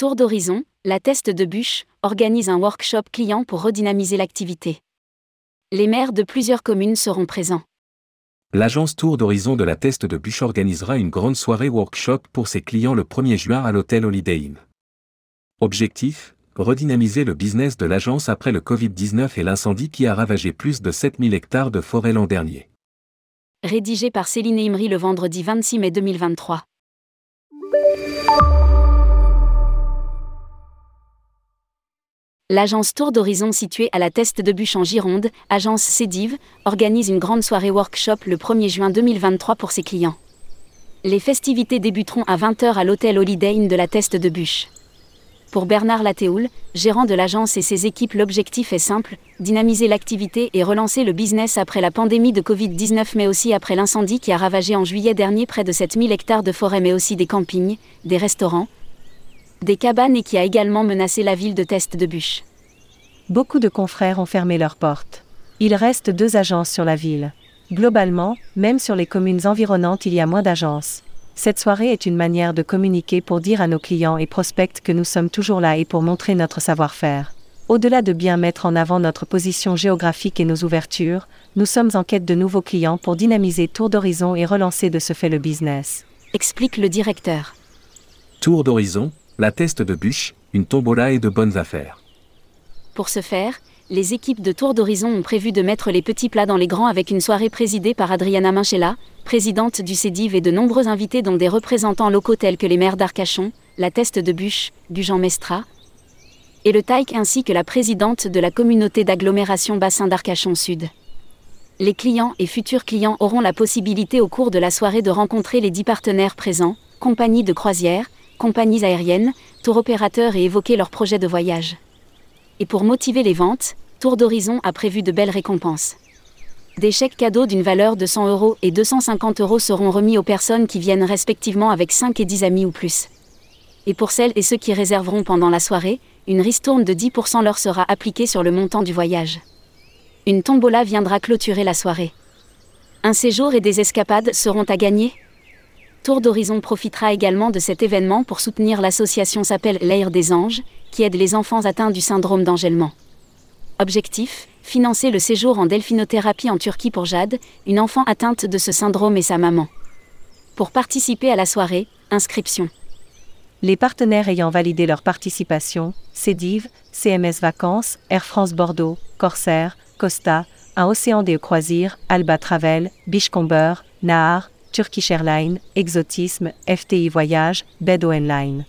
Tour d'horizon, la Teste de Bûche organise un workshop client pour redynamiser l'activité. Les maires de plusieurs communes seront présents. L'agence Tour d'horizon de la Teste de Bûche organisera une grande soirée workshop pour ses clients le 1er juin à l'hôtel Holiday Inn. Objectif redynamiser le business de l'agence après le Covid-19 et l'incendie qui a ravagé plus de 7000 hectares de forêt l'an dernier. Rédigé par Céline Imri le vendredi 26 mai 2023. L'agence Tour d'Horizon située à la Teste de Bûche en Gironde, agence Cédive, organise une grande soirée workshop le 1er juin 2023 pour ses clients. Les festivités débuteront à 20h à l'hôtel Holiday Inn de la Teste de Bûche. Pour Bernard Latéoul, gérant de l'agence et ses équipes, l'objectif est simple dynamiser l'activité et relancer le business après la pandémie de Covid-19, mais aussi après l'incendie qui a ravagé en juillet dernier près de 7000 hectares de forêt, mais aussi des campings, des restaurants, des cabanes et qui a également menacé la ville de Teste de Bûche. Beaucoup de confrères ont fermé leurs portes. Il reste deux agences sur la ville. Globalement, même sur les communes environnantes, il y a moins d'agences. Cette soirée est une manière de communiquer pour dire à nos clients et prospects que nous sommes toujours là et pour montrer notre savoir-faire. Au-delà de bien mettre en avant notre position géographique et nos ouvertures, nous sommes en quête de nouveaux clients pour dynamiser Tour d'Horizon et relancer de ce fait le business. Explique le directeur. Tour d'Horizon, la teste de bûche, une tombola et de bonnes affaires. Pour ce faire, les équipes de Tour d'Horizon ont prévu de mettre les petits plats dans les grands avec une soirée présidée par Adriana Minchella, présidente du CEDIV et de nombreux invités dont des représentants locaux tels que les maires d'Arcachon, la Teste de Bûche, du Jean Mestra, et le TAIC ainsi que la présidente de la communauté d'agglomération Bassin d'Arcachon Sud. Les clients et futurs clients auront la possibilité au cours de la soirée de rencontrer les dix partenaires présents, compagnies de croisière, compagnies aériennes, tour opérateurs et évoquer leurs projets de voyage. Et pour motiver les ventes, Tour d'Horizon a prévu de belles récompenses. Des chèques cadeaux d'une valeur de 100 euros et 250 euros seront remis aux personnes qui viennent respectivement avec 5 et 10 amis ou plus. Et pour celles et ceux qui réserveront pendant la soirée, une ristourne de 10% leur sera appliquée sur le montant du voyage. Une tombola viendra clôturer la soirée. Un séjour et des escapades seront à gagner? Tour d'Horizon profitera également de cet événement pour soutenir l'association s'appelle L'Air des Anges, qui aide les enfants atteints du syndrome d'engellement. Objectif financer le séjour en delphinothérapie en Turquie pour Jade, une enfant atteinte de ce syndrome et sa maman. Pour participer à la soirée, inscription. Les partenaires ayant validé leur participation, Cédive, CMS Vacances, Air France Bordeaux, Corsair, Costa, un Océan des Croisirs, Alba Travel, Bichcomber, Nahar, Turkish Airlines, Exotisme, FTI Voyage, Bedo Line.